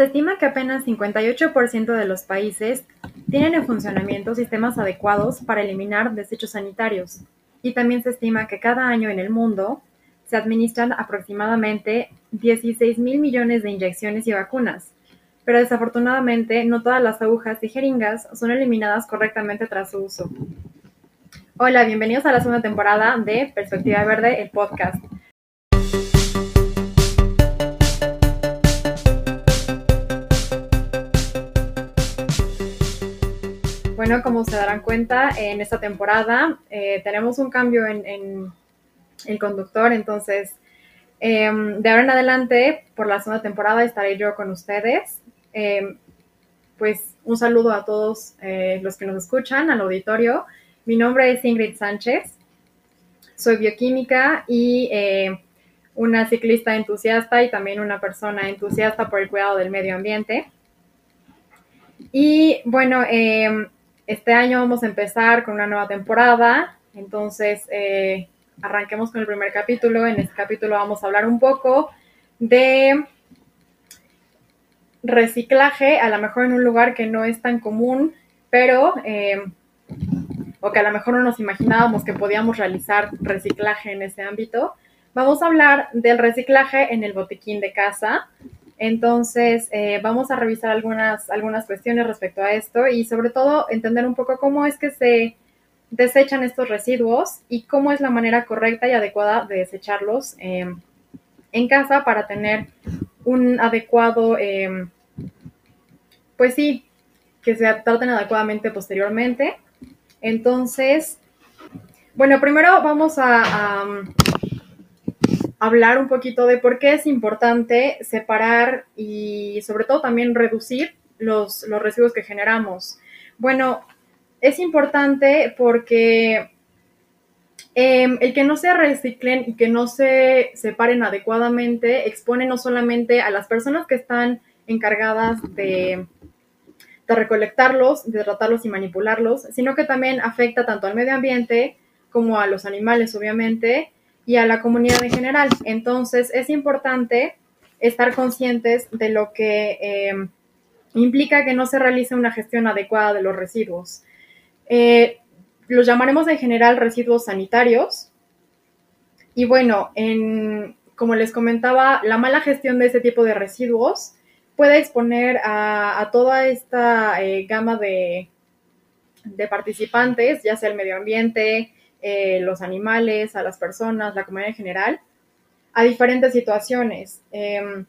Se estima que apenas 58% de los países tienen en funcionamiento sistemas adecuados para eliminar desechos sanitarios, y también se estima que cada año en el mundo se administran aproximadamente 16 mil millones de inyecciones y vacunas, pero desafortunadamente no todas las agujas y jeringas son eliminadas correctamente tras su uso. Hola, bienvenidos a la segunda temporada de Perspectiva Verde, el podcast. Bueno, como se darán cuenta, en esta temporada eh, tenemos un cambio en, el conductor, entonces em, de ahora en adelante, por la segunda temporada, estaré yo con ustedes. Em, pues un saludo a todos eh, los que nos escuchan, al auditorio. Mi nombre es Ingrid Sánchez, soy bioquímica y eh, una ciclista entusiasta y también una persona entusiasta por el cuidado del medio ambiente. Y bueno, eh, este año vamos a empezar con una nueva temporada, entonces eh, arranquemos con el primer capítulo. En este capítulo vamos a hablar un poco de reciclaje, a lo mejor en un lugar que no es tan común, pero, eh, o que a lo mejor no nos imaginábamos que podíamos realizar reciclaje en ese ámbito. Vamos a hablar del reciclaje en el botiquín de casa, entonces, eh, vamos a revisar algunas, algunas cuestiones respecto a esto y sobre todo entender un poco cómo es que se desechan estos residuos y cómo es la manera correcta y adecuada de desecharlos em, en casa para tener un adecuado, em, pues sí, que se traten adecuadamente posteriormente. Entonces, bueno, primero vamos a hablar un poquito de por qué es importante separar y sobre todo también reducir los, residuos que generamos. Bueno, es importante porque em, el que no se reciclen y que no se separen adecuadamente expone no solamente a las personas que están encargadas de, de recolectarlos, de tratarlos y manipularlos, sino que también afecta tanto al medio ambiente como a los animales, obviamente, y a la comunidad en general. Entonces, es importante estar conscientes de lo que eh, implica que no se realice una gestión adecuada de los residuos. Eh, los llamaremos en general residuos sanitarios. Y bueno, en, como les comentaba, la mala gestión de este tipo de residuos puede exponer a, toda esta eh, gama de, de participantes, ya sea el medio ambiente, eh, los animales, a las personas, la comunidad en general, a diferentes situaciones. Em,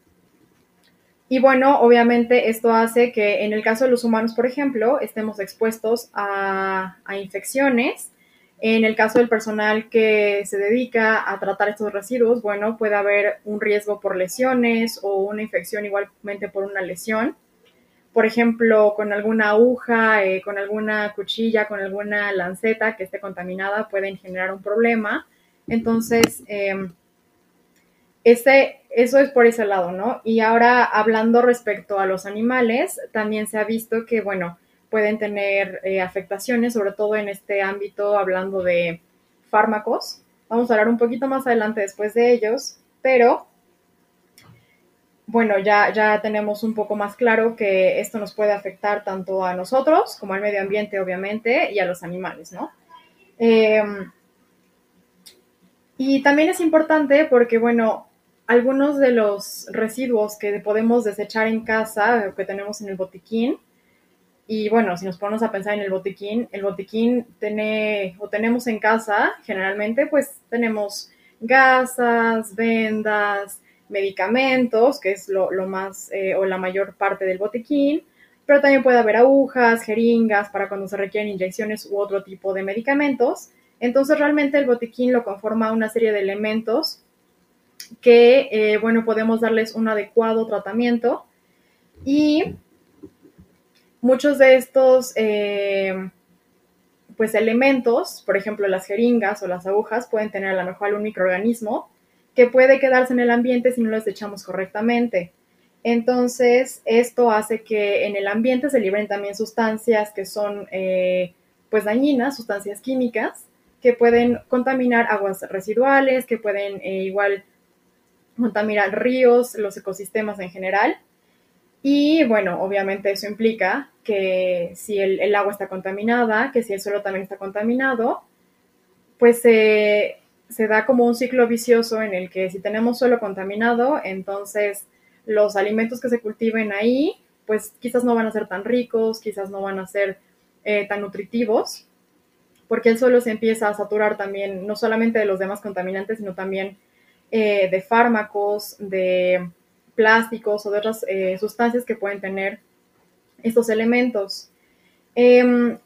y bueno, obviamente esto hace que en el caso de los humanos, por ejemplo, estemos expuestos a, infecciones. En el caso del personal que se dedica a tratar estos residuos, bueno, puede haber un riesgo por lesiones o una infección igualmente por una lesión por ejemplo, con alguna aguja, eh, con alguna cuchilla, con alguna lanceta que esté contaminada, pueden generar un problema. Entonces, em, ese, eso es por ese lado, ¿no? Y ahora, hablando respecto a los animales, también se ha visto que, bueno, pueden tener eh, afectaciones, sobre todo en este ámbito, hablando de fármacos. Vamos a hablar un poquito más adelante después de ellos, pero bueno, ya, ya tenemos un poco más claro que esto nos puede afectar tanto a nosotros como al medio ambiente, obviamente, y a los animales, ¿no? Em, y también es importante porque, bueno, algunos de los residuos que podemos desechar en casa, que tenemos en el botiquín, y bueno, si nos ponemos a pensar en el botiquín, el botiquín tiene, o tenemos en casa, generalmente, pues tenemos gasas, vendas, medicamentos, que es lo, más eh, o la mayor parte del botiquín, pero también puede haber agujas, jeringas para cuando se requieren inyecciones u otro tipo de medicamentos. Entonces realmente el botiquín lo conforma una serie de elementos que, eh, bueno, podemos darles un adecuado tratamiento y muchos de estos, eh, pues, elementos, por ejemplo, las jeringas o las agujas, pueden tener a lo mejor algún microorganismo que puede quedarse en el ambiente si no los echamos correctamente. Entonces, esto hace que en el ambiente se liberen también sustancias que son eh, pues dañinas, sustancias químicas, que pueden contaminar aguas residuales, que pueden eh, igual contaminar ríos, los ecosistemas en general. Y bueno, obviamente eso implica que si el, agua está contaminada, que si el suelo también está contaminado, pues se da como un ciclo vicioso en el que si tenemos suelo contaminado, entonces los alimentos que se cultiven ahí, pues quizás no van a ser tan ricos, quizás no van a ser eh, tan nutritivos, porque el suelo se empieza a saturar también, no solamente de los demás contaminantes, sino también eh, de fármacos, de plásticos o de otras eh, sustancias que pueden tener estos elementos. Em,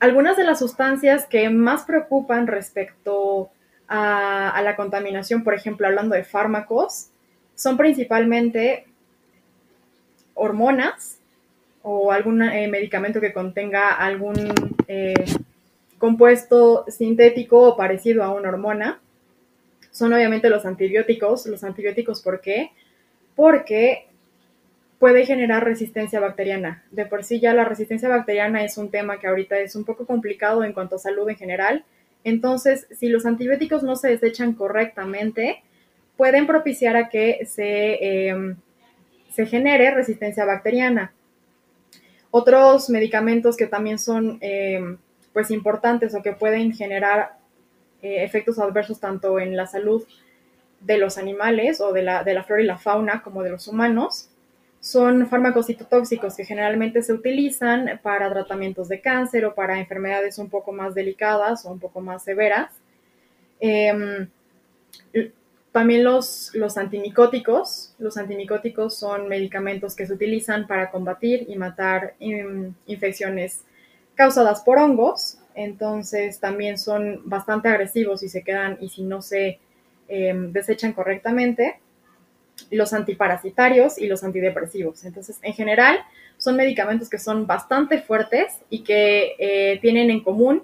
algunas de las sustancias que más preocupan respecto a, la contaminación, por ejemplo, hablando de fármacos, son principalmente hormonas o algún eh, medicamento que contenga algún eh, compuesto sintético o parecido a una hormona. Son obviamente los antibióticos. Los antibióticos, ¿por qué? Porque puede generar resistencia bacteriana. De por sí ya la resistencia bacteriana es un tema que ahorita es un poco complicado en cuanto a salud en general. Entonces, si los antibióticos no se desechan correctamente, pueden propiciar a que se, em, se genere resistencia bacteriana. Otros medicamentos que también son em, pues importantes o que pueden generar eh, efectos adversos tanto en la salud de los animales o de la, de la flora y la fauna como de los humanos son fármacos citotóxicos que generalmente se utilizan para tratamientos de cáncer o para enfermedades un poco más delicadas o un poco más severas. Em, también los, los antimicóticos. Los antimicóticos son medicamentos que se utilizan para combatir y matar infecciones causadas por hongos. Entonces también son bastante agresivos y se quedan y si no se em, desechan correctamente. Los antiparasitarios y los antidepresivos. Entonces, en general, son medicamentos que son bastante fuertes y que eh, tienen en común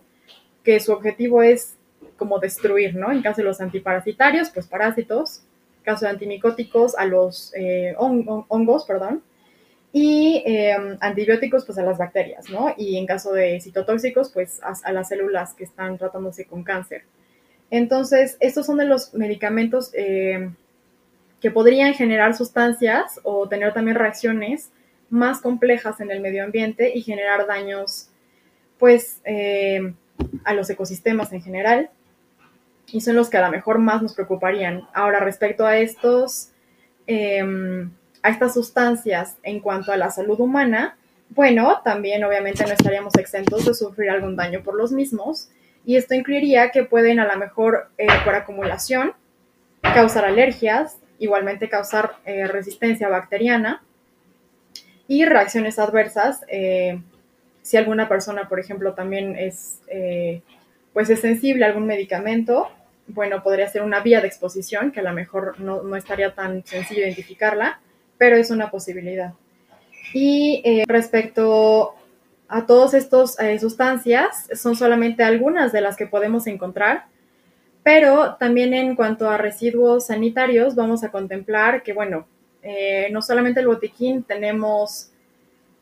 que su objetivo es como destruir, ¿no? En caso de los antiparasitarios, pues parásitos, en caso de antimicóticos, a los eh, hongos, perdón, y em, antibióticos, pues a las bacterias, ¿no? Y en caso de citotóxicos, pues a, las células que están tratándose con cáncer. Entonces, estos son de los medicamentos em, que podrían generar sustancias o tener también reacciones más complejas en el medio ambiente y generar daños, pues, em, a los ecosistemas en general y son los que a lo mejor más nos preocuparían. Ahora, respecto a estos, em, a estas sustancias en cuanto a la salud humana, bueno, también obviamente no estaríamos exentos de sufrir algún daño por los mismos, y esto incluiría que pueden a lo mejor eh, por acumulación causar alergias, igualmente causar eh, resistencia bacteriana y reacciones adversas. Eh, si alguna persona, por ejemplo, también es pues es sensible a algún medicamento, bueno, podría ser una vía de exposición, que a lo mejor no, estaría tan sencillo identificarla, pero es una posibilidad. Y eh, respecto a todas estas eh, sustancias, son solamente algunas de las que podemos encontrar, pero también en cuanto a residuos sanitarios, vamos a contemplar que, bueno, eh, no solamente el botiquín, tenemos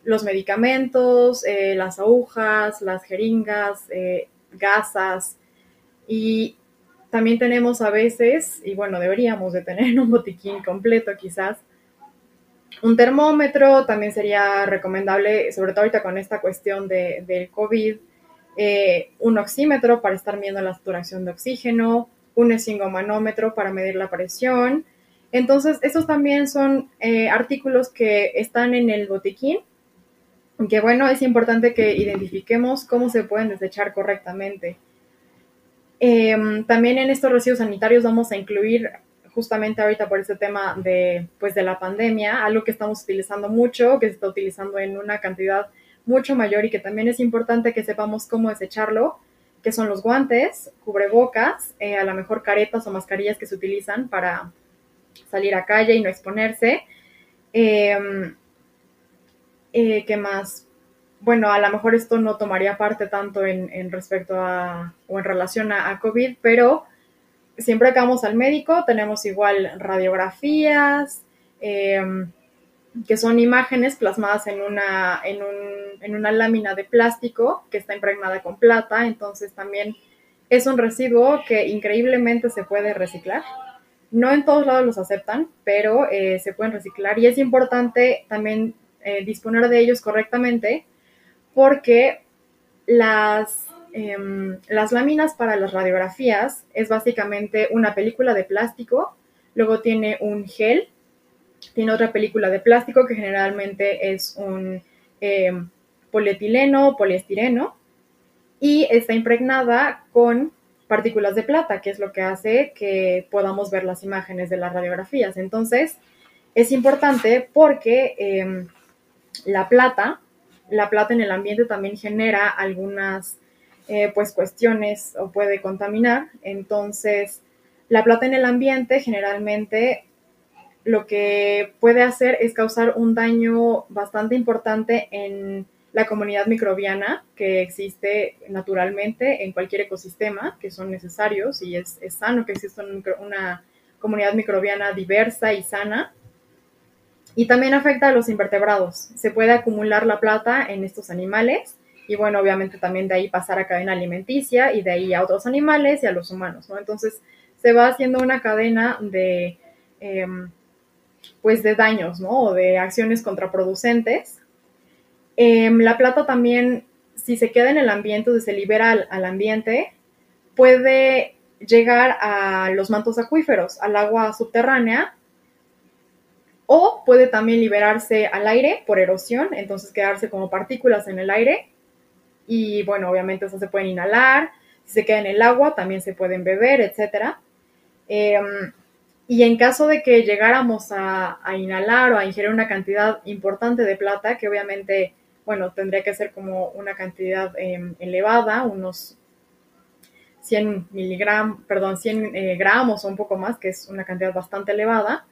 los medicamentos, las agujas, las jeringas, gasas, y también tenemos a veces, y bueno, deberíamos de tener un botiquín completo quizás, un termómetro, también sería recomendable, sobre todo ahorita con esta cuestión de, del COVID, eh, un oxímetro para estar midiendo la saturación de oxígeno, un esfingomanómetro para medir la presión. Entonces, estos también son eh, artículos que están en el botiquín, que bueno, es importante que identifiquemos cómo se pueden desechar correctamente. Em, también en estos residuos sanitarios vamos a incluir justamente ahorita por este tema de, pues, de la pandemia, algo que estamos utilizando mucho, que se está utilizando en una cantidad mucho mayor y que también es importante que sepamos cómo desecharlo, que son los guantes, cubrebocas, eh, a lo mejor caretas o mascarillas que se utilizan para salir a calle y no exponerse. Em, eh, ¿Qué más? Bueno, a lo mejor esto no tomaría parte tanto en, respecto a o en relación a, COVID, pero siempre que vamos al médico tenemos igual radiografías, em, que son imágenes plasmadas en una, en, un, en una lámina de plástico que está impregnada con plata, entonces también es un residuo que increíblemente se puede reciclar. No en todos lados los aceptan, pero eh, se pueden reciclar y es importante también eh, disponer de ellos correctamente porque las, em, las láminas para las radiografías es básicamente una película de plástico, luego tiene un gel, tiene otra película de plástico que generalmente es un em, polietileno o poliestireno y está impregnada con partículas de plata, que es lo que hace que podamos ver las imágenes de las radiografías. Entonces, es importante porque em, la plata, la plata en el ambiente también genera algunas eh, pues cuestiones o puede contaminar. Entonces, la plata en el ambiente generalmente lo que puede hacer es causar un daño bastante importante en la comunidad microbiana que existe naturalmente en cualquier ecosistema, que son necesarios y es, sano que exista una comunidad microbiana diversa y sana. Y también afecta a los invertebrados. Se puede acumular la plata en estos animales y bueno, obviamente también de ahí pasar a cadena alimenticia y de ahí a otros animales y a los humanos, ¿no? Entonces se va haciendo una cadena de, em, pues de daños, ¿no? O de acciones contraproducentes Em, la plata también, si se queda en el ambiente, o se libera al, ambiente, puede llegar a los mantos acuíferos, al agua subterránea, o puede también liberarse al aire por erosión, entonces quedarse como partículas en el aire. Y bueno, obviamente eso se pueden inhalar, si se queda en el agua también se pueden beber, etc. Em, y en caso de que llegáramos a, inhalar o a ingerir una cantidad importante de plata, que obviamente bueno, tendría que ser como una cantidad em, elevada, unos 100 miligramos, perdón, 100 eh, gramos o un poco más, que es una cantidad bastante elevada.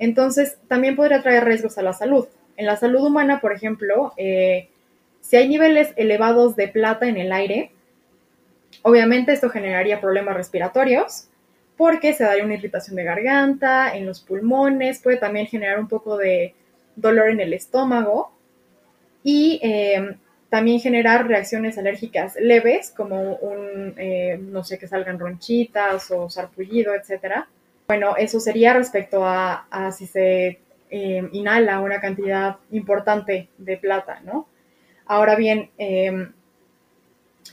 Entonces, también podría traer riesgos a la salud. En la salud humana, por ejemplo, eh, si hay niveles elevados de plata en el aire, obviamente esto generaría problemas respiratorios, porque se daría una irritación de garganta, en los pulmones, puede también generar un poco de dolor en el estómago y eh, también generar reacciones alérgicas leves, como un, eh, no sé, que salgan ronchitas o sarpullido, etcétera. Bueno, eso sería respecto a, si se eh, inhala una cantidad importante de plata, ¿no? Ahora bien,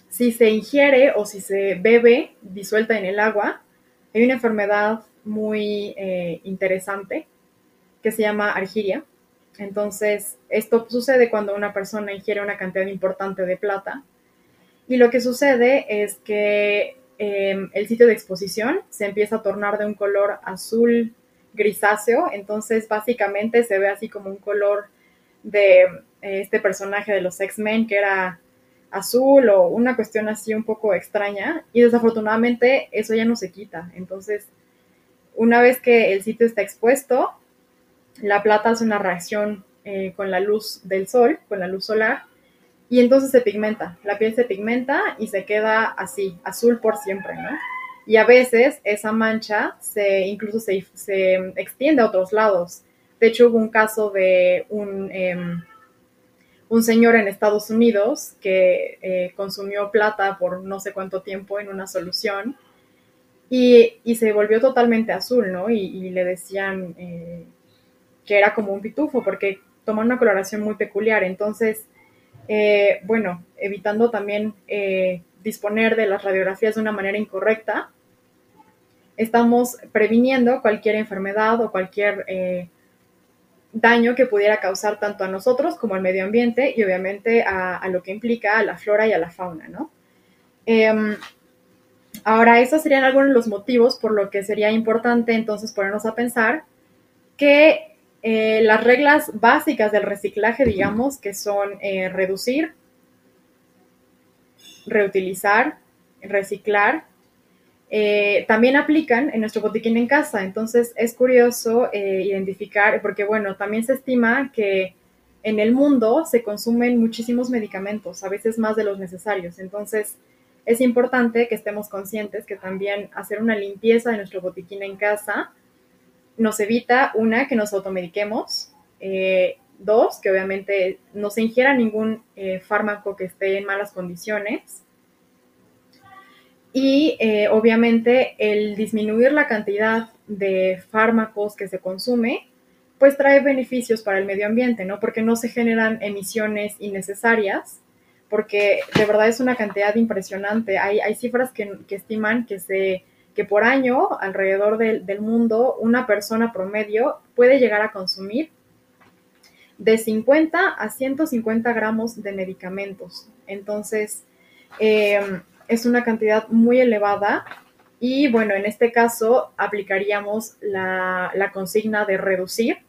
si se ingiere o si se bebe disuelta en el agua, hay una enfermedad muy interesante que se llama argiria, entonces, esto sucede cuando una persona ingiere una cantidad importante de plata. Y lo que sucede es que em, el sitio de exposición se empieza a tornar de un color azul grisáceo. Entonces, básicamente se ve así como un color de eh, este personaje de los X-Men que era azul o una cuestión así un poco extraña. Y desafortunadamente eso ya no se quita. Entonces, una vez que el sitio está expuesto, la plata hace una reacción eh, con la luz del sol, con la luz solar, y entonces se pigmenta, la piel se pigmenta y se queda así, azul por siempre, ¿no? Y a veces esa mancha se incluso se, extiende a otros lados. De hecho, hubo un caso de un, em, un señor en Estados Unidos que eh, consumió plata por no sé cuánto tiempo en una solución y, se volvió totalmente azul, ¿no? Y, le decían, eh, que era como un pitufo, porque toma una coloración muy peculiar. Entonces, eh, bueno, evitando también disponer de las radiografías de una manera incorrecta, estamos previniendo cualquier enfermedad o cualquier daño que pudiera causar tanto a nosotros como al medio ambiente y obviamente a, lo que implica a la flora y a la fauna, ¿no? Em, ahora, esos serían algunos de los motivos por lo que sería importante entonces ponernos a pensar que eh, las reglas básicas del reciclaje, digamos, que son eh, reducir, reutilizar, reciclar, eh, también aplican en nuestro botiquín en casa. Entonces es curioso identificar, porque bueno, también se estima que en el mundo se consumen muchísimos medicamentos, a veces más de los necesarios. Entonces es importante que estemos conscientes que también hacer una limpieza de nuestro botiquín en casa, nos evita, una, que nos automediquemos, eh, dos, que obviamente no se ingiera ningún eh, fármaco que esté en malas condiciones, Y eh, obviamente el disminuir la cantidad de fármacos que se consume, pues trae beneficios para el medio ambiente, ¿no? Porque no se generan emisiones innecesarias, porque de verdad es una cantidad impresionante. Hay, hay cifras que, que, estiman que, se, que por año alrededor del, del mundo una persona promedio puede llegar a consumir de 50 a 150 gramos de medicamentos. Entonces, eh, es una cantidad muy elevada y bueno, en este caso aplicaríamos la, la, consigna de reducir,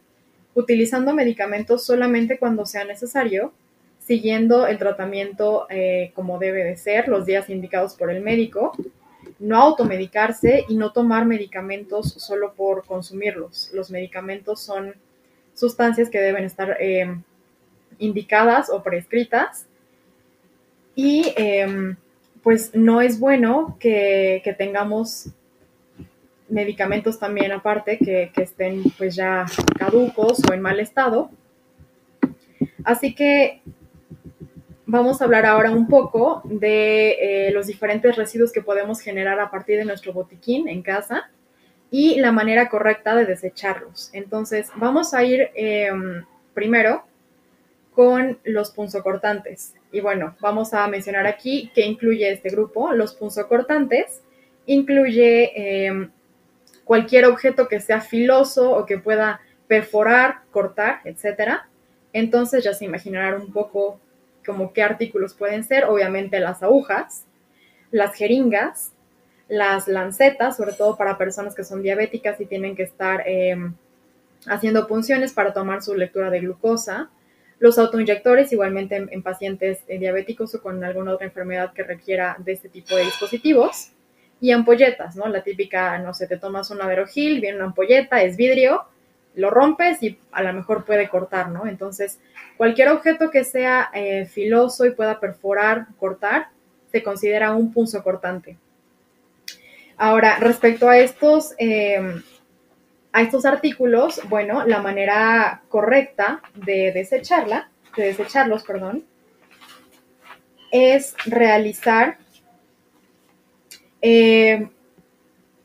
utilizando medicamentos solamente cuando sea necesario, siguiendo el tratamiento eh, como debe de ser, los días indicados por el médico, no automedicarse y no tomar medicamentos solo por consumirlos. Los medicamentos son sustancias que deben estar eh, indicadas o prescritas y eh, pues no es bueno que, tengamos medicamentos también aparte que, estén pues ya caducos o en mal estado. Así que vamos a hablar ahora un poco de eh, los diferentes residuos que podemos generar a partir de nuestro botiquín en casa y la manera correcta de desecharlos. Entonces, vamos a ir eh, primero con los punzocortantes. Y bueno, vamos a mencionar aquí qué incluye este grupo. Los punzocortantes incluye eh, cualquier objeto que sea filoso o que pueda perforar, cortar, etc. Entonces ya se imaginarán un poco como qué artículos pueden ser. Obviamente las agujas, las jeringas, las lancetas, sobre todo para personas que son diabéticas y tienen que estar eh, haciendo punciones para tomar su lectura de glucosa, los autoinyectores igualmente en, en, pacientes eh, diabéticos o con alguna otra enfermedad que requiera de este tipo de dispositivos, y ampolletas, ¿no? La típica, no sé, te tomas un averogil, viene una ampolleta, es vidrio, lo rompes y a lo mejor puede cortar, ¿no? Entonces, cualquier objeto que sea eh, filoso y pueda perforar, cortar, se considera un punzo cortante. Ahora, respecto a estos, eh, a estos artículos, bueno, la manera correcta de desecharla, de desecharlos, perdón, es realizar, eh,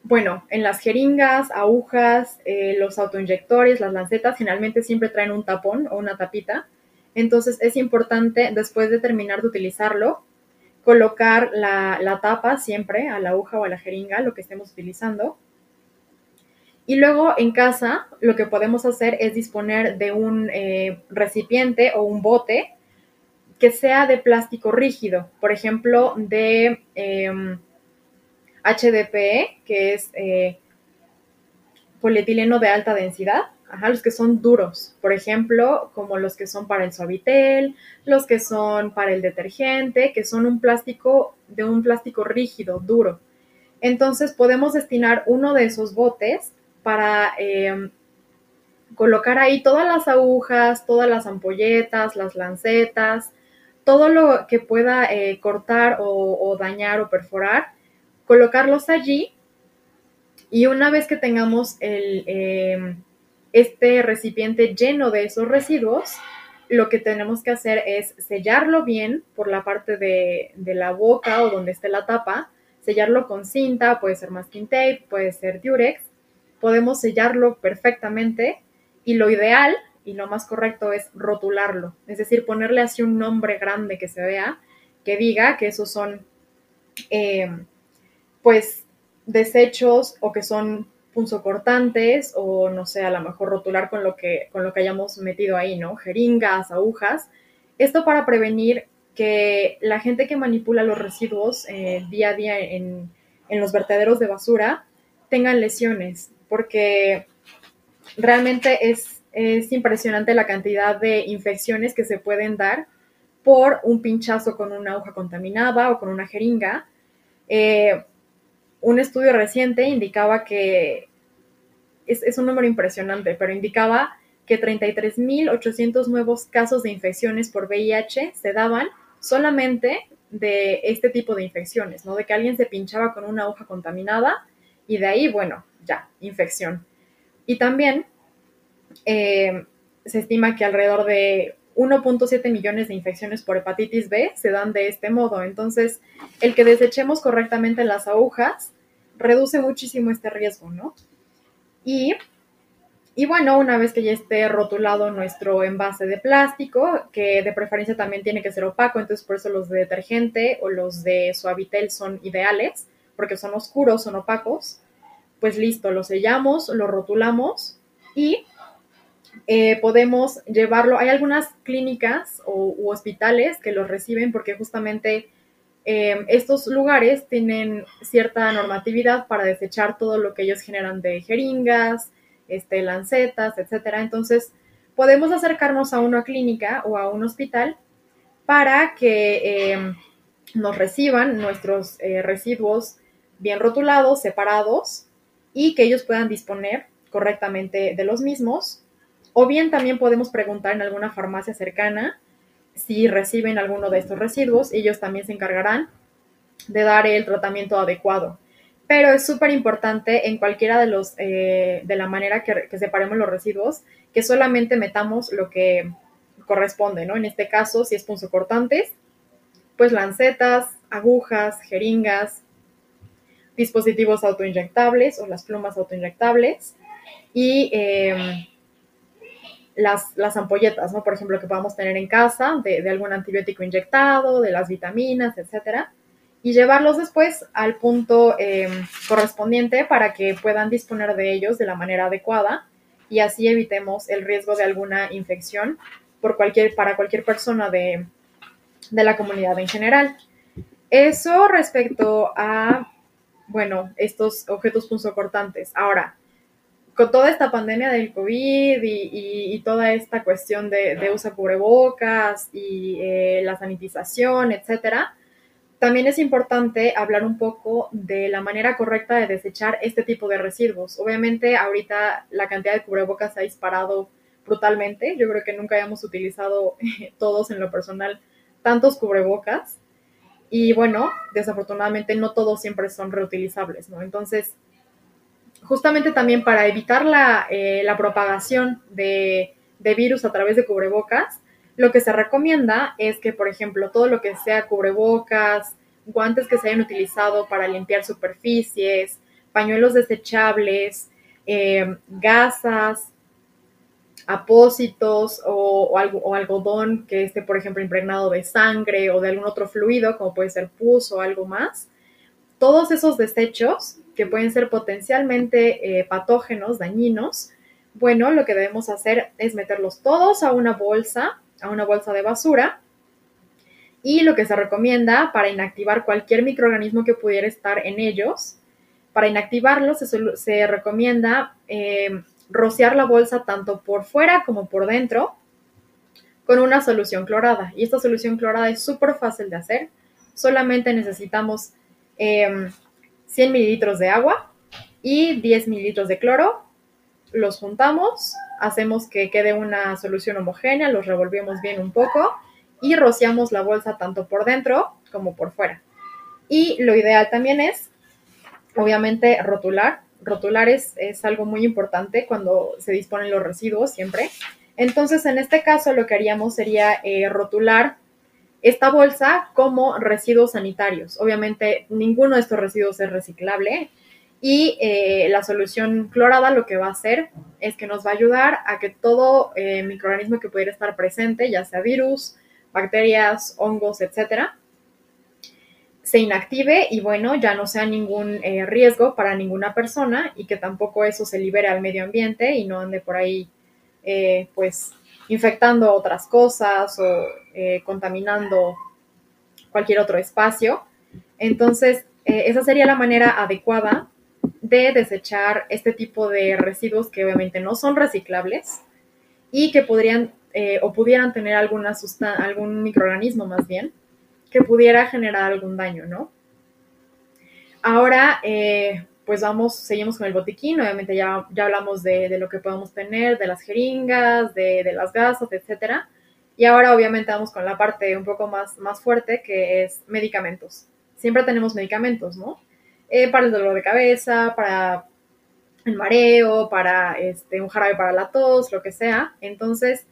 bueno, en las jeringas, agujas, eh, los autoinyectores, las lancetas, finalmente siempre traen un tapón o una tapita. Entonces es importante, después de terminar de utilizarlo, colocar la, la, tapa siempre a la aguja o a la jeringa, lo que estemos utilizando. Y luego en casa lo que podemos hacer es disponer de un eh, recipiente o un bote que sea de plástico rígido, por ejemplo, de eh, HDPE, que es eh, polietileno de alta densidad, Ajá, los que son duros, por ejemplo, como los que son para el suavitel, los que son para el detergente, que son un plástico de un plástico rígido, duro. Entonces podemos destinar uno de esos botes para eh, colocar ahí todas las agujas, todas las ampolletas, las lancetas, todo lo que pueda eh, cortar o, dañar o perforar, colocarlos allí. Y una vez que tengamos eh, este recipiente lleno de esos residuos, lo que tenemos que hacer es sellarlo bien por la parte de, de, la boca o donde esté la tapa, sellarlo con cinta, puede ser masking tape, puede ser durex, podemos sellarlo perfectamente y lo ideal y lo más correcto es rotularlo, es decir, ponerle así un nombre grande que se vea, que diga que esos son, eh, pues, desechos o que son punzocortantes o no sé, a lo mejor rotular con lo que, con lo que hayamos metido ahí, ¿no? Jeringas, agujas. Esto para prevenir que la gente que manipula los residuos eh, día a día en, en, los vertederos de basura tengan lesiones, porque realmente es, es impresionante la cantidad de infecciones que se pueden dar por un pinchazo con una aguja contaminada o con una jeringa. Eh, un estudio reciente indicaba que, es, es un número impresionante, pero indicaba que 33.800 nuevos casos de infecciones por VIH se daban solamente de este tipo de infecciones, ¿no? De que alguien se pinchaba con una aguja contaminada y de ahí, bueno, ya, infección. Y también eh, se estima que alrededor de 1.7 millones de infecciones por hepatitis B se dan de este modo. Entonces, el que desechemos correctamente las agujas reduce muchísimo este riesgo, ¿no? Y, y bueno, una vez que ya esté rotulado nuestro envase de plástico, que de preferencia también tiene que ser opaco, entonces por eso los de detergente o los de suavitel son ideales, porque son oscuros, son opacos, pues listo, lo sellamos, lo rotulamos y eh, podemos llevarlo. Hay algunas clínicas o, u hospitales que los reciben porque justamente eh, estos lugares tienen cierta normatividad para desechar todo lo que ellos generan de jeringas, este, lancetas, etcétera. Entonces, podemos acercarnos a una clínica o a un hospital para que eh, nos reciban nuestros residuos bien rotulados, separados y que ellos puedan disponer correctamente de los mismos o bien también podemos preguntar en alguna farmacia cercana si reciben alguno de estos residuos. Ellos también se encargarán de dar el tratamiento adecuado. Pero es súper importante en cualquiera de los, eh, de la manera que, separemos los residuos, que solamente metamos lo que corresponde, ¿no? En este caso, si es punzocortantes, pues lancetas, agujas, jeringas, dispositivos autoinyectables o las plumas autoinyectables y eh, las, las, ampolletas, ¿no? Por ejemplo, que podamos tener en casa de, algún antibiótico inyectado, de las vitaminas, etcétera, y llevarlos después al punto em, correspondiente para que puedan disponer de ellos de la manera adecuada y así evitemos el riesgo de alguna infección por cualquier, para cualquier persona de, de la comunidad en general. Eso respecto a, bueno, estos objetos punzocortantes. Ahora, con toda esta pandemia del COVID y, toda esta cuestión de, de uso cubrebocas y eh, la sanitización, etcétera, también es importante hablar un poco de la manera correcta de desechar este tipo de residuos. Obviamente, ahorita la cantidad de cubrebocas se ha disparado brutalmente. Yo creo que nunca hayamos utilizado todos en lo personal tantos cubrebocas. Y bueno, desafortunadamente no todos siempre son reutilizables, ¿no? Entonces, justamente también para evitar la, eh, propagación de, virus a través de cubrebocas, lo que se recomienda es que, por ejemplo, todo lo que sea cubrebocas, guantes que se hayan utilizado para limpiar superficies, pañuelos desechables, eh, gasas, apósitos o, algodón que esté, por ejemplo, impregnado de sangre o de algún otro fluido, como puede ser pus o algo más. Todos esos desechos que pueden ser potencialmente eh, patógenos, dañinos, bueno, lo que debemos hacer es meterlos todos a una bolsa, a una bolsa de basura. Y lo que se recomienda para inactivar cualquier microorganismo que pudiera estar en ellos, para inactivarlos se, recomienda eh, rociar la bolsa tanto por fuera como por dentro con una solución clorada. Y esta solución clorada es súper fácil de hacer. Solamente necesitamos eh, 100 mililitros de agua y 10 mililitros de cloro. Los juntamos, hacemos que quede una solución homogénea, los revolvemos bien un poco y rociamos la bolsa tanto por dentro como por fuera. Y lo ideal también es, obviamente, rotular. Rotular es, algo muy importante cuando se disponen los residuos siempre. Entonces, en este caso, lo que haríamos sería eh, rotular esta bolsa como residuos sanitarios. Obviamente ninguno de estos residuos es reciclable y eh, la solución clorada lo que va a hacer es que nos va a ayudar a que todo eh, microorganismo que pudiera estar presente, ya sea virus, bacterias, hongos, etcétera, se inactive y bueno, ya no sea ningún eh, riesgo para ninguna persona y que tampoco eso se libere al medio ambiente y no ande por ahí pues infectando otras cosas o eh, contaminando cualquier otro espacio. Entonces, eh, esa sería la manera adecuada de desechar este tipo de residuos que obviamente no son reciclables y que podrían eh, o pudieran tener algún microorganismo más bien que pudiera generar algún daño, ¿no? Ahora, pues vamos, seguimos con el botiquín, obviamente ya, ya hablamos de, lo que podemos tener, de las jeringas, de, las gasas, etcétera. Y ahora obviamente vamos con la parte un poco más, más fuerte, que es medicamentos. Siempre tenemos medicamentos, ¿no? Eh, para el dolor de cabeza, para el mareo, para este, un jarabe para la tos, lo que sea. Entonces,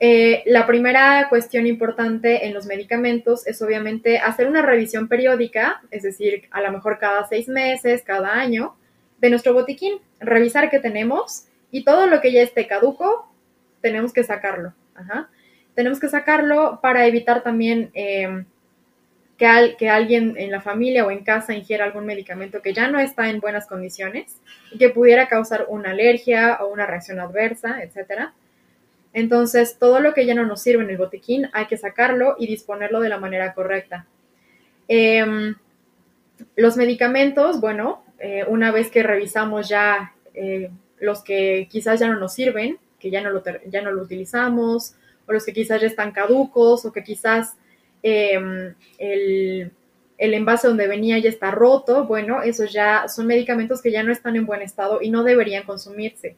Eh, la primera cuestión importante en los medicamentos es obviamente hacer una revisión periódica, es decir, a lo mejor cada seis meses, cada año, de nuestro botiquín, revisar qué tenemos y todo lo que ya esté caduco, tenemos que sacarlo. Tenemos que sacarlo para evitar también em, que, que, alguien en la familia o en casa ingiera algún medicamento que ya no está en buenas condiciones y que pudiera causar una alergia o una reacción adversa, etcétera. Entonces, todo lo que ya no nos sirve en el botiquín hay que sacarlo y disponerlo de la manera correcta. Em, los medicamentos, bueno, eh, una vez que revisamos ya eh, los que quizás ya no nos sirven, que ya no, lo, ya no lo utilizamos, o los que quizás ya están caducos, o que quizás em, el, el envase donde venía ya está roto, bueno, esos ya son medicamentos que ya no están en buen estado y no deberían consumirse.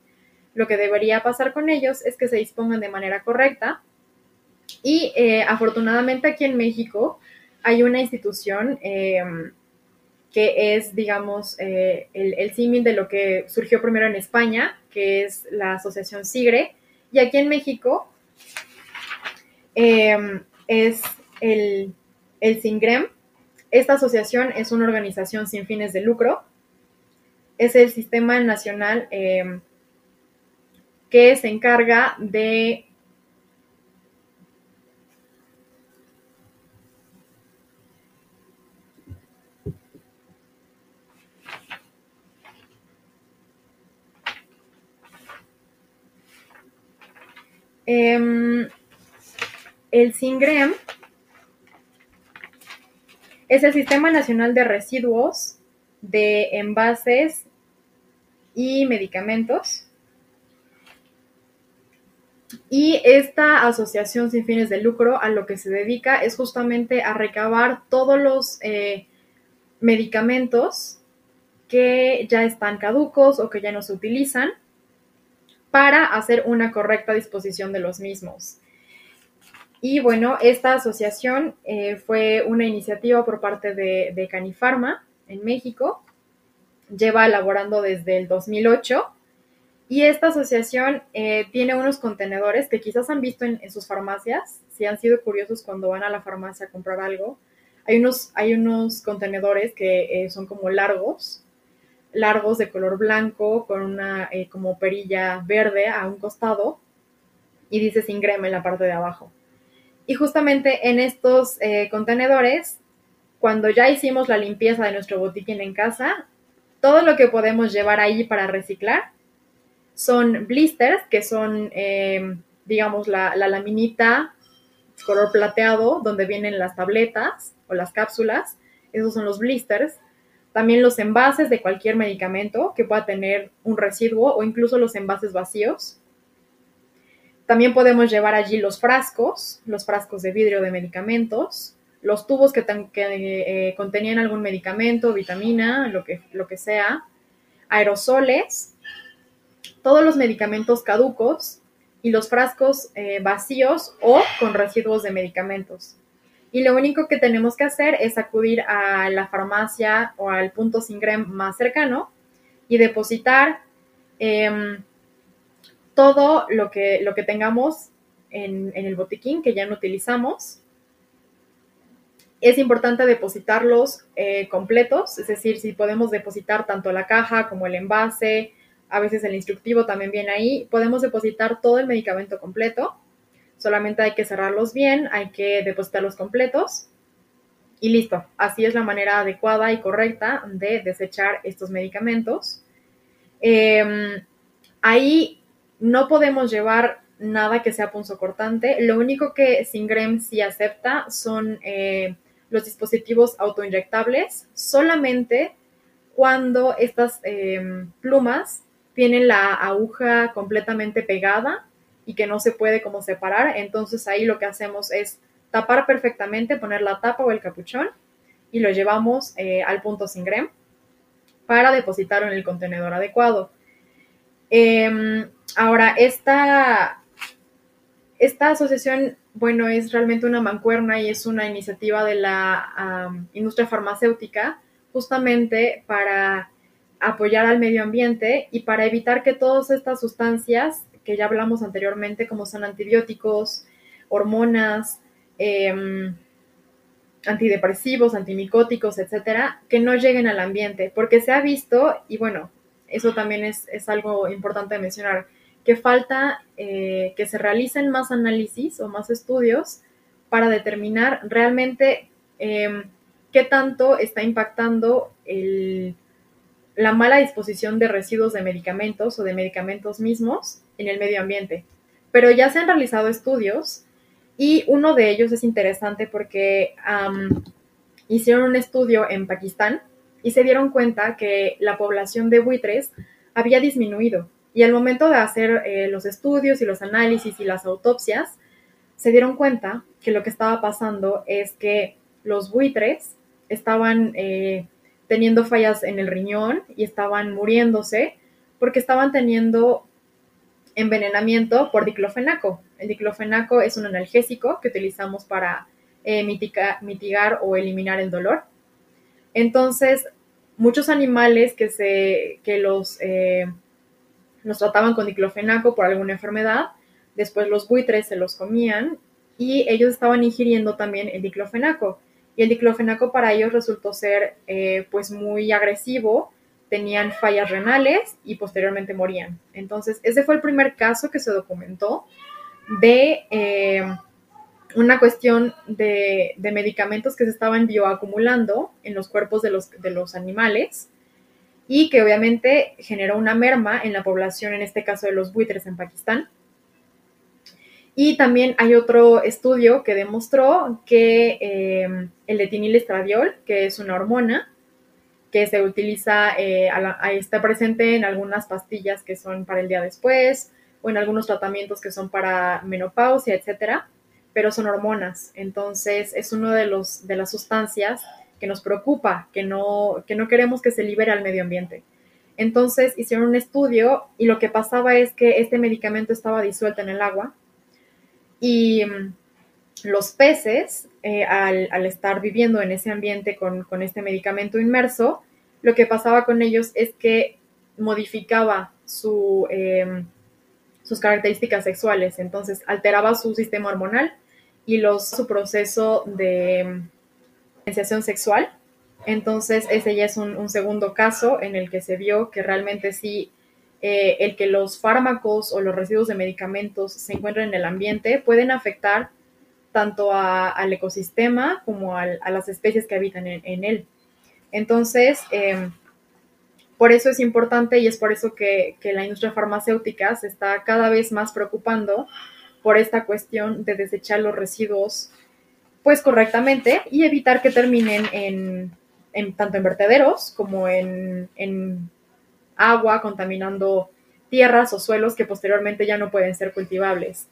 Lo que debería pasar con ellos es que se dispongan de manera correcta. Y eh, afortunadamente aquí en México hay una institución em, que es, digamos, eh, el, símil de lo que surgió primero en España, que es la Asociación SIGRE, y aquí en México es el, el SINGREM. Esta asociación es una organización sin fines de lucro, es el Sistema Nacional que se encarga de Em, el SINGREM es el Sistema Nacional de Residuos de Envases y Medicamentos. Y esta asociación sin fines de lucro a lo que se dedica es justamente a recabar todos los eh, medicamentos que ya están caducos o que ya no se utilizan para hacer una correcta disposición de los mismos. Y bueno, esta asociación eh, fue una iniciativa por parte de, de, Canifarma en México. Lleva elaborando desde el 2008 y esta asociación eh, tiene unos contenedores que quizás han visto en, sus farmacias, si han sido curiosos cuando van a la farmacia a comprar algo. Hay unos, hay unos contenedores que eh, son como largos, largos de color blanco con una eh, como perilla verde a un costado y dice sin grema en la parte de abajo. Y justamente en estos eh, contenedores, cuando ya hicimos la limpieza de nuestro botiquín en casa, todo lo que podemos llevar ahí para reciclar son blisters, que son, eh, digamos, la, la laminita color plateado donde vienen las tabletas o las cápsulas. Esos son los blisters también los envases de cualquier medicamento que pueda tener un residuo o incluso los envases vacíos. También podemos llevar allí los frascos, los frascos de vidrio de medicamentos, los tubos que, eh, contenían algún medicamento, vitamina, lo que, lo que sea, aerosoles, todos los medicamentos caducos y los frascos eh, vacíos o con residuos de medicamentos y lo único que tenemos que hacer es acudir a la farmacia o al punto Singrem más cercano y depositar em, todo lo que, lo que tengamos en, el botiquín que ya no utilizamos. Es importante depositarlos eh, completos, es decir, si podemos depositar tanto la caja como el envase, a veces el instructivo también viene ahí, podemos depositar todo el medicamento completo Solamente hay que cerrarlos bien, hay que depositarlos completos y listo. Así es la manera adecuada y correcta de desechar estos medicamentos. Em, ahí no podemos llevar nada que sea punzocortante. Lo único que Singrem sí acepta son eh, los dispositivos autoinyectables solamente cuando estas em, plumas tienen la aguja completamente pegada y que no se puede como separar. Entonces ahí lo que hacemos es tapar perfectamente, poner la tapa o el capuchón y lo llevamos eh, al punto sin grem para depositarlo en el contenedor adecuado. Em, ahora, esta, esta asociación, bueno, es realmente una mancuerna y es una iniciativa de la industria farmacéutica justamente para apoyar al medio ambiente y para evitar que todas estas sustancias que ya hablamos anteriormente, como son antibióticos, hormonas, em, antidepresivos, antimicóticos, etcétera, que no lleguen al ambiente, porque se ha visto, y bueno, eso también es, algo importante de mencionar, que falta eh, que se realicen más análisis o más estudios para determinar realmente em, qué tanto está impactando la mala disposición de residuos de medicamentos o de medicamentos mismos en el medio ambiente. Pero ya se han realizado estudios y uno de ellos es interesante porque hicieron un estudio en Pakistán y se dieron cuenta que la población de buitres había disminuido. Y al momento de hacer eh, los estudios y los análisis y las autopsias, se dieron cuenta que lo que estaba pasando es que los buitres estaban eh, teniendo fallas en el riñón y estaban muriéndose porque estaban teniendo envenenamiento por diclofenaco. El diclofenaco es un analgésico que utilizamos para eh, mitigar o eliminar el dolor. Entonces, muchos animales que, se, que los, eh, los trataban con diclofenaco por alguna enfermedad, después los buitres se los comían y ellos estaban ingiriendo también el diclofenaco. Y el diclofenaco para ellos resultó ser eh, pues muy agresivo tenían fallas renales y posteriormente morían. Entonces, ese fue el primer caso que se documentó de eh, una cuestión de, medicamentos que se estaban bioacumulando en los cuerpos de los, de los animales y que obviamente generó una merma en la población, en este caso de los buitres en Pakistán. Y también hay otro estudio que demostró que eh, el etinilestradiol, que es una hormona, que se utiliza, eh, está presente en algunas pastillas que son para el día después o en algunos tratamientos que son para menopausia, etcétera, pero son hormonas. Entonces, es uno de, de las sustancias que nos preocupa, que no, que no queremos que se libere al medio ambiente. Entonces, hicieron un estudio y lo que pasaba es que este medicamento estaba disuelto en el agua y mm, los peces, eh, al, estar viviendo en ese ambiente con, este medicamento inmerso, lo que pasaba con ellos es que modificaba su, em, sus características sexuales, entonces alteraba su sistema hormonal y su proceso de diferenciación sexual. Entonces, ese ya es un, segundo caso en el que se vio que realmente sí eh, el que los fármacos o los residuos de medicamentos se encuentren en el ambiente pueden afectar tanto al ecosistema como a las especies que habitan en, él. Entonces, em, por eso es importante y es por eso que, la industria farmacéutica se está cada vez más preocupando por esta cuestión de desechar los residuos pues correctamente y evitar que terminen en, tanto en vertederos como en agua, contaminando tierras o suelos que posteriormente ya no pueden ser cultivables.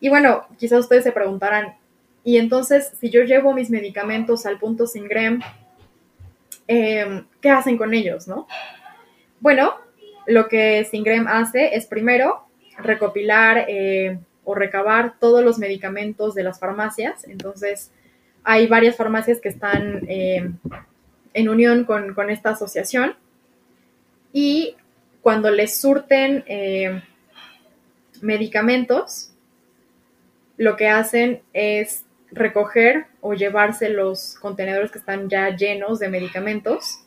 Y bueno, quizás ustedes se preguntarán, y entonces si yo llevo mis medicamentos al punto Singrem, em, ¿qué hacen con ellos, no? Bueno, lo que Singrem hace es primero recopilar eh, o recabar todos los medicamentos de las farmacias. Entonces, hay varias farmacias que están em, en unión con, con, esta asociación y cuando les surten em, medicamentos, lo que hacen es recoger o llevarse los contenedores que están ya llenos de medicamentos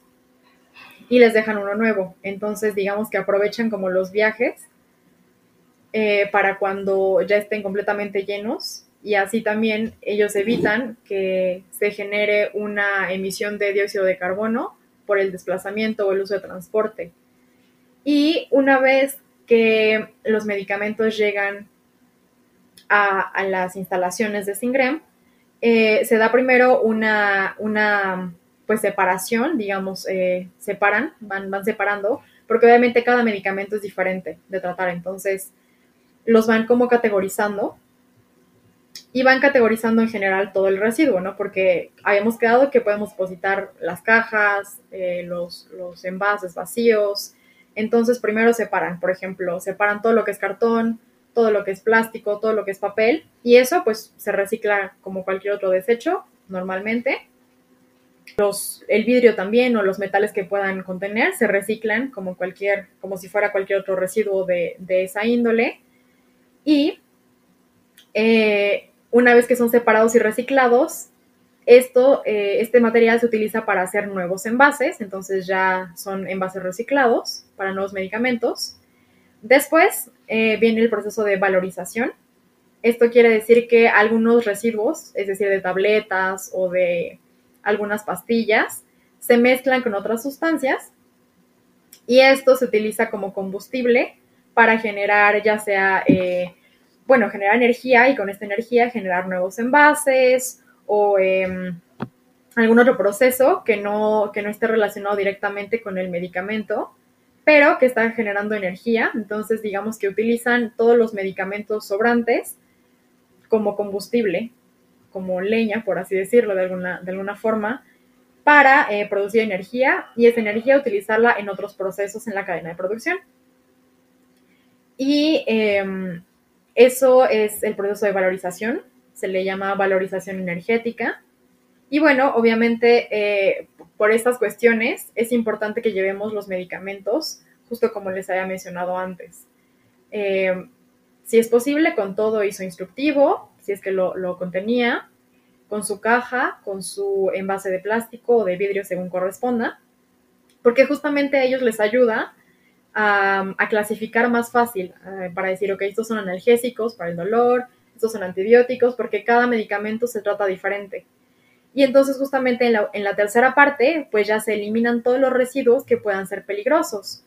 y les dejan uno nuevo. Entonces, digamos que aprovechan como los viajes eh, para cuando ya estén completamente llenos y así también ellos evitan que se genere una emisión de dióxido de carbono por el desplazamiento o el uso de transporte. Y una vez que los medicamentos llegan a, las instalaciones de Singrem, eh, se da primero una, una pues separación, digamos, eh, separan, van, van separando, porque obviamente cada medicamento es diferente de tratar, entonces los van como categorizando y van categorizando en general todo el residuo, ¿no? Porque habíamos quedado que podemos depositar las cajas, eh, los, los envases vacíos, entonces primero separan, por ejemplo, separan todo lo que es cartón, todo lo que es plástico, todo lo que es papel, y eso pues se recicla como cualquier otro desecho normalmente. Los, el vidrio también o los metales que puedan contener se reciclan como cualquier, como si fuera cualquier otro residuo de, esa índole. Y eh, una vez que son separados y reciclados, esto, eh, este material se utiliza para hacer nuevos envases, entonces ya son envases reciclados para nuevos medicamentos. Después eh, viene el proceso de valorización. Esto quiere decir que algunos residuos, es decir, de tabletas o de algunas pastillas, se mezclan con otras sustancias y esto se utiliza como combustible para generar ya sea, eh, bueno, generar energía y con esta energía generar nuevos envases o em, algún otro proceso que no, que no esté relacionado directamente con el medicamento, pero que está generando energía. Entonces, digamos que utilizan todos los medicamentos sobrantes como combustible, como leña, por así decirlo, de alguna, de alguna forma, para eh, producir energía y esa energía utilizarla en otros procesos en la cadena de producción. Y em, eso es el proceso de valorización, se le llama valorización energética. Y bueno, obviamente eh, por estas cuestiones es importante que llevemos los medicamentos, justo como les había mencionado antes. Em, si es posible, con todo hizo instructivo, si es que lo, lo contenía, con su caja, con su envase de plástico o de vidrio según corresponda, porque justamente a ellos les ayuda a, clasificar más fácil eh, para decir, ok, estos son analgésicos para el dolor, estos son antibióticos, porque cada medicamento se trata diferente. Y entonces justamente en la, en la tercera parte, pues ya se eliminan todos los residuos que puedan ser peligrosos.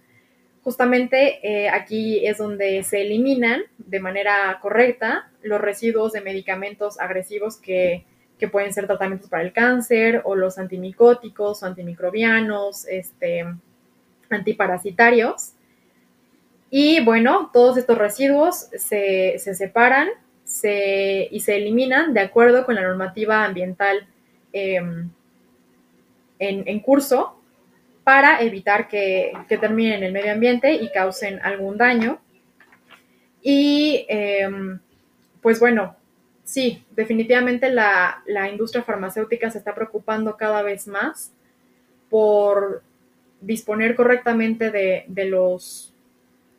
Justamente eh, aquí es donde se eliminan de manera correcta los residuos de medicamentos agresivos que, que pueden ser tratamientos para el cáncer o los antimicóticos o antimicrobianos, este, antiparasitarios. Y bueno, todos estos residuos se, separan y se eliminan de acuerdo con la normativa ambiental em, en, curso para evitar que, terminen en el medio ambiente y causen algún daño. Y em, pues bueno, sí, definitivamente la, industria farmacéutica se está preocupando cada vez más por disponer correctamente de, los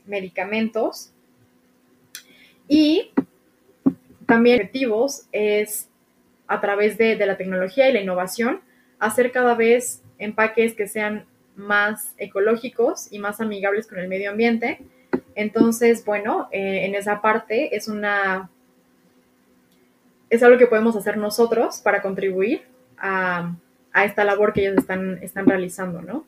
medicamentos y también objetivos es a través de, la tecnología y la innovación hacer cada vez empaques que sean más ecológicos y más amigables con el medio ambiente. Entonces, bueno, eh, en esa parte es una es algo que podemos hacer nosotros para contribuir a, esta labor que ellos están, están realizando, ¿no?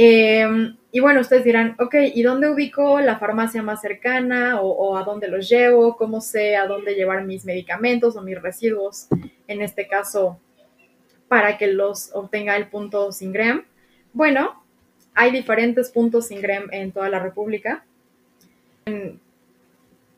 Em, y bueno, ustedes dirán, ok, ¿y dónde ubico la farmacia más cercana o, a dónde los llevo? ¿Cómo sé a dónde llevar mis medicamentos o mis residuos, en este caso, para que los obtenga el punto Singrem? Bueno, hay diferentes puntos Singrem en toda la República.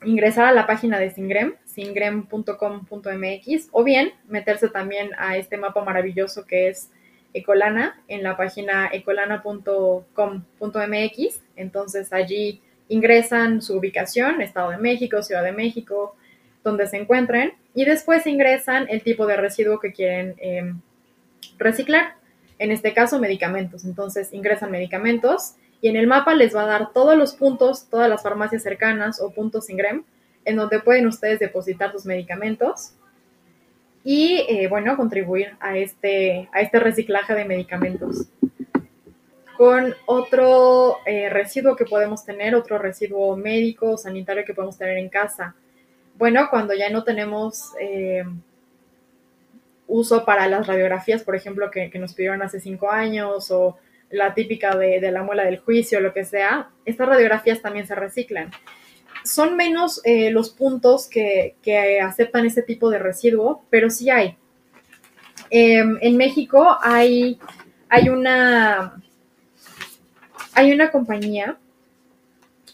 ingresar a la página de Singrem, singrem.com.mx o bien meterse también a este mapa maravilloso que es Ecolana en la página ecolana.com.mx. Entonces allí ingresan su ubicación, Estado de México, Ciudad de México, donde se encuentren y después ingresan el tipo de residuo que quieren em, reciclar. En este caso, medicamentos. Entonces ingresan medicamentos y en el mapa les va a dar todos los puntos, todas las farmacias cercanas o puntos Ingrem en donde pueden ustedes depositar sus medicamentos y, eh, bueno, contribuir a este, a este reciclaje de medicamentos. Con otro eh, residuo que podemos tener, otro residuo médico, sanitario que podemos tener en casa. Bueno, cuando ya no tenemos eh, uso para las radiografías, por ejemplo, que, nos pidieron hace cinco años o la típica de, de la muela del juicio, lo que sea, estas radiografías también se reciclan son menos eh, los puntos que, aceptan ese tipo de residuo, pero sí hay. Em, en México hay, hay, una, hay una compañía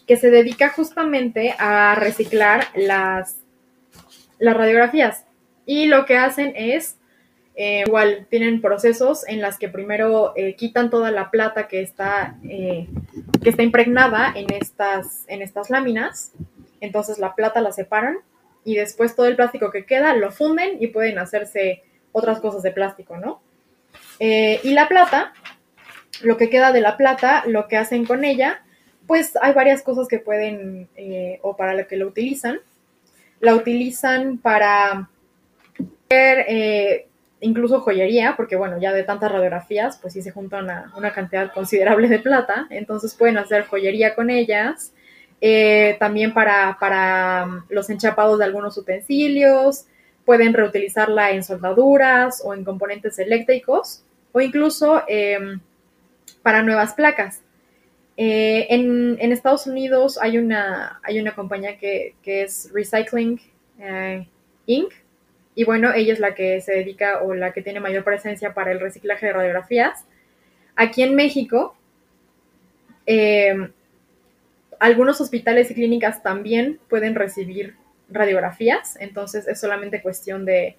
que se dedica justamente a reciclar las, las radiografías. Y lo que hacen es eh, igual tienen procesos en las que primero eh, quitan toda la plata que está, eh, que está impregnada en estas, en estas láminas. Entonces la plata la separan y después todo el plástico que queda lo funden y pueden hacerse otras cosas de plástico, ¿no? y la plata, lo que queda de la plata, lo que hacen con ella, pues hay varias cosas que pueden o para lo que lo utilizan. la utilizan para hacer incluso joyería, porque bueno, ya de tantas radiografías, pues sí se junta una, una cantidad considerable de plata, entonces pueden hacer joyería con ellas, eh, también para, para um, los enchapados de algunos utensilios, pueden reutilizarla en soldaduras o en componentes eléctricos o incluso em, para nuevas placas. Eh, en, Estados Unidos hay una, hay una compañía que, es Recycling eh, Inc. Y bueno, ella es la que se dedica o la que tiene mayor presencia para el reciclaje de radiografías. Aquí en México, em, algunos hospitales y clínicas también pueden recibir radiografías, entonces es solamente cuestión de,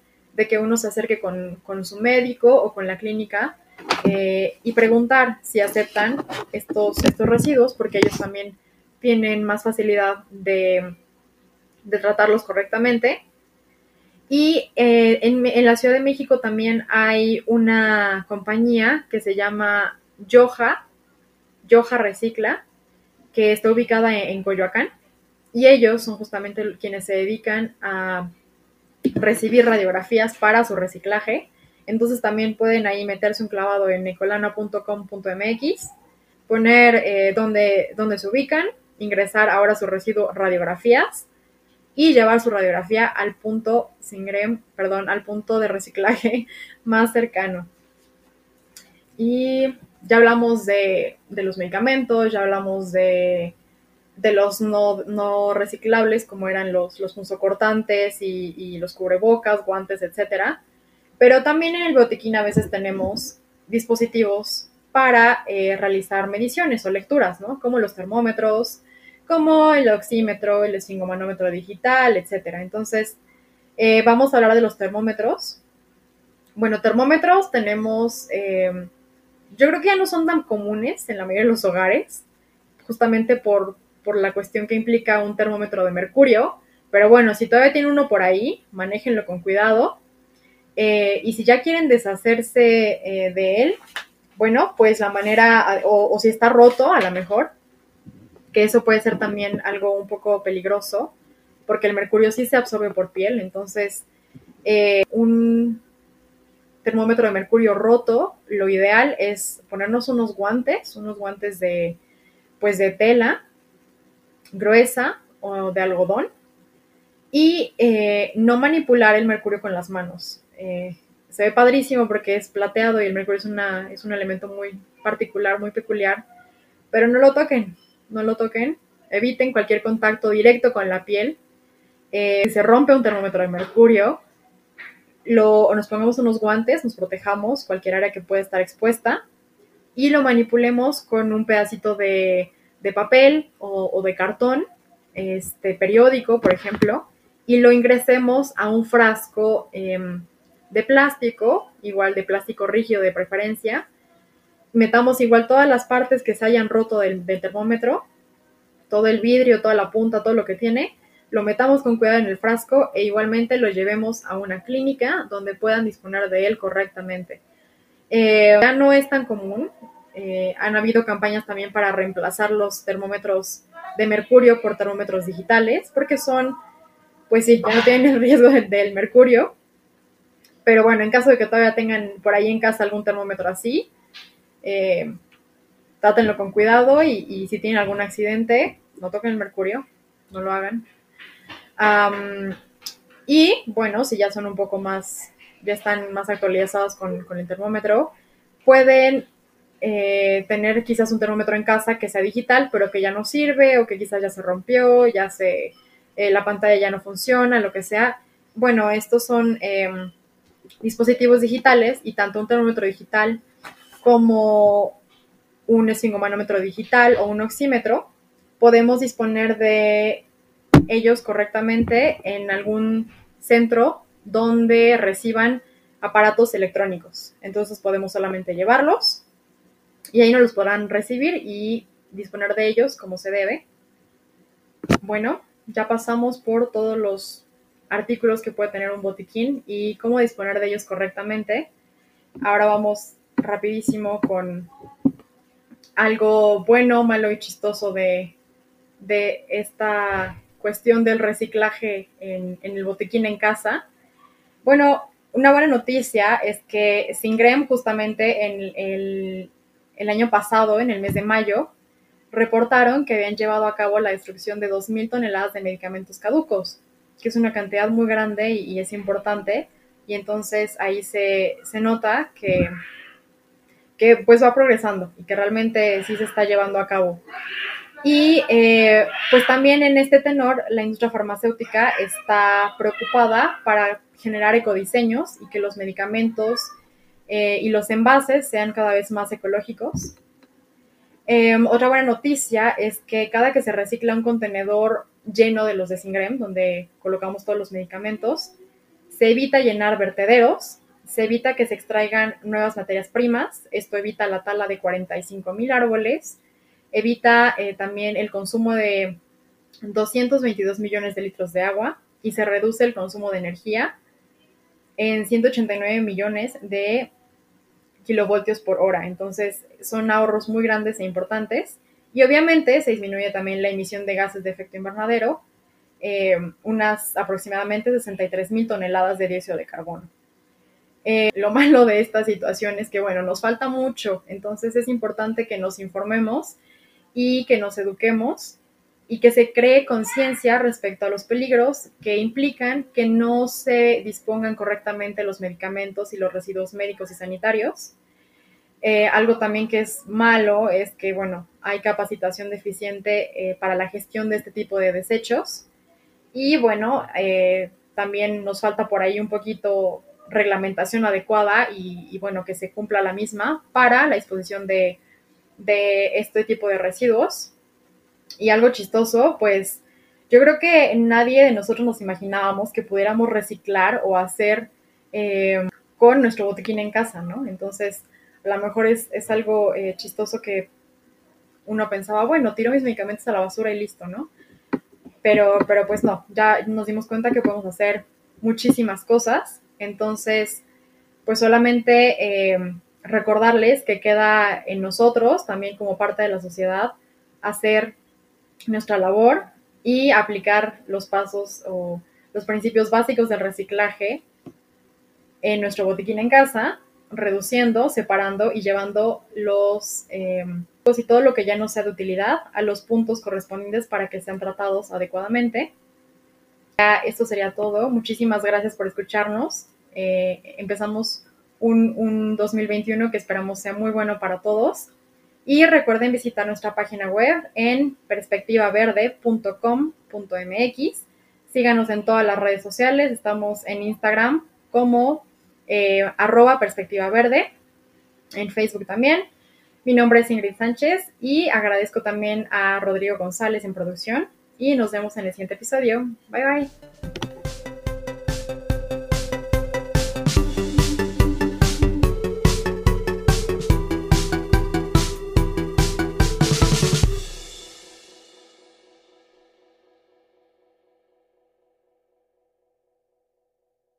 que uno se acerque con, su médico o con la clínica eh, y preguntar si aceptan estos, estos residuos, porque ellos también tienen más facilidad de, tratarlos correctamente. Y eh, en, la Ciudad de México también hay una compañía que se llama Yoja, Yoja Recicla, que está ubicada en, Coyoacán, y ellos son justamente quienes se dedican a recibir radiografías para su reciclaje. Entonces también pueden ahí meterse un clavado en ecolana.com.mx, poner eh, dónde, se ubican, ingresar ahora su residuo radiografías y llevar su radiografía al punto perdón, al punto de reciclaje más cercano. Y ya hablamos de, los medicamentos, ya hablamos de, los no, reciclables, como eran los, los punzocortantes y, los cubrebocas, guantes, etcétera. Pero también en el botiquín a veces tenemos dispositivos para eh, realizar mediciones o lecturas, ¿no? Como los termómetros, como el oxímetro, el esfingomanómetro digital, etcétera. Entonces, eh, vamos a hablar de los termómetros. Bueno, termómetros tenemos eh, yo creo que ya no son tan comunes en la mayoría de los hogares, justamente por, la cuestión que implica un termómetro de mercurio. Pero bueno, si todavía tiene uno por ahí, manéjenlo con cuidado. Eh, y si ya quieren deshacerse de él, bueno, pues la manera, o, si está roto a lo mejor, que eso puede ser también algo un poco peligroso, porque el mercurio sí se absorbe por piel, entonces eh, un termómetro de mercurio roto, lo ideal es ponernos unos guantes, unos guantes de, pues de tela gruesa o de algodón y eh, no manipular el mercurio con las manos. Eh, se ve padrísimo porque es plateado y el mercurio es, una, es un elemento muy particular, muy peculiar, pero no lo toquen, no lo toquen, eviten cualquier contacto directo con la piel. Eh, se rompe un termómetro de mercurio, lo, nos pongamos unos guantes, nos protejamos cualquier área que pueda estar expuesta y lo manipulemos con un pedacito de, papel o, de cartón, este periódico, por ejemplo, y lo ingresemos a un frasco em, de plástico, igual de plástico rígido de preferencia. Metamos igual todas las partes que se hayan roto del termómetro, todo el vidrio, toda la punta, todo lo que tiene, lo metamos con cuidado en el frasco e igualmente lo llevemos a una clínica donde puedan disponer de él correctamente. Eh, ya no es tan común, eh, han habido campañas también para reemplazar los termómetros de mercurio por termómetros digitales, porque son, pues sí, ya no tienen el riesgo del, mercurio, pero bueno, en caso de que todavía tengan por ahí en casa algún termómetro así, eh, trátenlo con cuidado y, si tienen algún accidente, no toquen el mercurio, no lo hagan y bueno, si ya son un poco más, ya están más actualizados con, el termómetro, pueden eh, tener quizás un termómetro en casa que sea digital, pero que ya no sirve o que quizás ya se rompió, ya se, eh, la pantalla ya no funciona, lo que sea. Bueno, estos son em, dispositivos digitales y tanto un termómetro digital como un esfingomanómetro digital o un oxímetro, podemos disponer de ellos correctamente en algún centro donde reciban aparatos electrónicos. Entonces podemos solamente llevarlos y ahí no los podrán recibir y disponer de ellos como se debe. Bueno, ya pasamos por todos los artículos que puede tener un botiquín y cómo disponer de ellos correctamente. Ahora vamos rapidísimo con algo bueno, malo y chistoso de, de esta cuestión del reciclaje en, el botiquín en casa. Bueno, una buena noticia es que Singrem justamente en el, año pasado, en el mes de mayo, reportaron que habían llevado a cabo la destrucción de 2.000 toneladas de medicamentos caducos, que es una cantidad muy grande y, es importante. Y entonces ahí se, se nota que, que pues va progresando y que realmente sí se está llevando a cabo. Y eh, pues también en este tenor, la industria farmacéutica está preocupada para generar ecodiseños y que los medicamentos eh, y los envases sean cada vez más ecológicos. Em, otra buena noticia es que cada que se recicla un contenedor lleno de los de Singrem, donde colocamos todos los medicamentos, se evita llenar vertederos, se evita que se extraigan nuevas materias primas, esto evita la tala de 45 mil árboles, evita eh, también el consumo de 222 millones de litros de agua y se reduce el consumo de energía en 189 millones de kilovoltios por hora. Entonces, son ahorros muy grandes e importantes. Y obviamente se disminuye también la emisión de gases de efecto invernadero, eh, unas aproximadamente 63 mil toneladas de dióxido de carbono. Eh, lo malo de esta situación es que, bueno, nos falta mucho, entonces es importante que nos informemos y que nos eduquemos y que se cree conciencia respecto a los peligros que implican que no se dispongan correctamente los medicamentos y los residuos médicos y sanitarios. Eh, algo también que es malo es que, bueno, hay capacitación deficiente eh, para la gestión de este tipo de desechos. Y bueno, eh, también nos falta por ahí un poquito reglamentación adecuada y, bueno, que se cumpla la misma para la disposición de, este tipo de residuos. Y algo chistoso, pues yo creo que nadie de nosotros nos imaginábamos que pudiéramos reciclar o hacer eh, con nuestro botiquín en casa, ¿no? Entonces, a lo mejor es, algo eh, chistoso que uno pensaba, bueno, tiro mis medicamentos a la basura y listo, ¿no? Pero, pero pues no, ya nos dimos cuenta que podemos hacer muchísimas cosas. Entonces, pues solamente eh, recordarles que queda en nosotros, también como parte de la sociedad, hacer nuestra labor y aplicar los pasos o los principios básicos del reciclaje en nuestro botiquín en casa, reduciendo, separando y llevando los eh, y todo lo que ya no sea de utilidad a los puntos correspondientes para que sean tratados adecuadamente. Esto sería todo. Muchísimas gracias por escucharnos. Eh, empezamos un, un 2021 que esperamos sea muy bueno para todos. Y recuerden visitar nuestra página web en perspectivaverde.com.mx. Síganos en todas las redes sociales. Estamos en Instagram como eh, arroba perspectiva. En Facebook también. Mi nombre es Ingrid Sánchez y agradezco también a Rodrigo González en producción. Y nos vemos en el siguiente episodio. Bye bye.